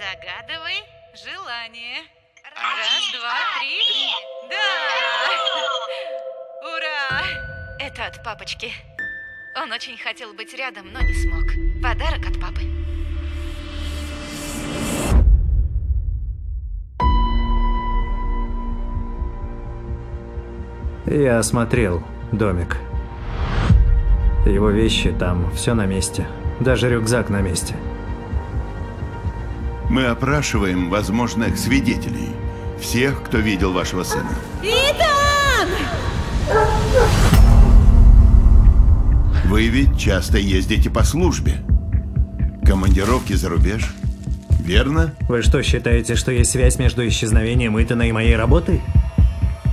Загадывай желание. Раз, два, три. Да! Ура! Это от папочки. Он очень хотел быть рядом, но не смог. Подарок от папы. Я осмотрел домик. Его вещи там, все на месте. Даже рюкзак на месте. Мы опрашиваем возможных свидетелей. Всех, кто видел вашего сына. Итан! Вы ведь часто ездите по службе. Командировки за рубеж. Верно? Вы что, считаете, что есть связь между исчезновением Итана и моей работой?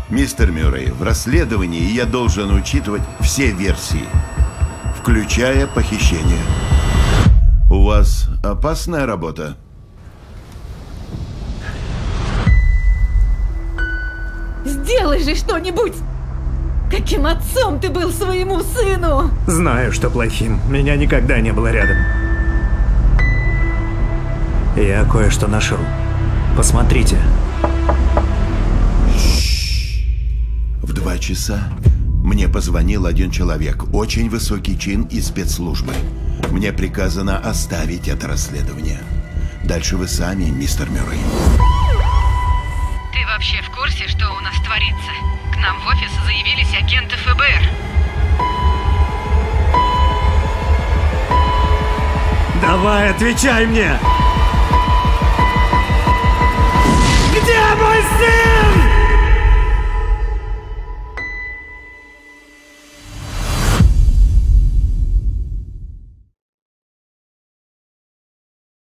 Мистер Мюррей, в расследовании я должен учитывать все версии, включая похищение. У вас опасная работа? Сделай же что-нибудь! Каким отцом ты был своему сыну? Знаю, что плохим. Меня никогда не было рядом. Я кое-что нашел. Посмотрите. В два часа мне позвонил один человек, очень высокий чин из спецслужбы. Мне приказано оставить это расследование. Дальше вы сами, мистер Мюррей. Ты вообще в курсе, что у нас творится? К нам в офис заявились агенты ФБР. Давай, отвечай мне! Где мой сын?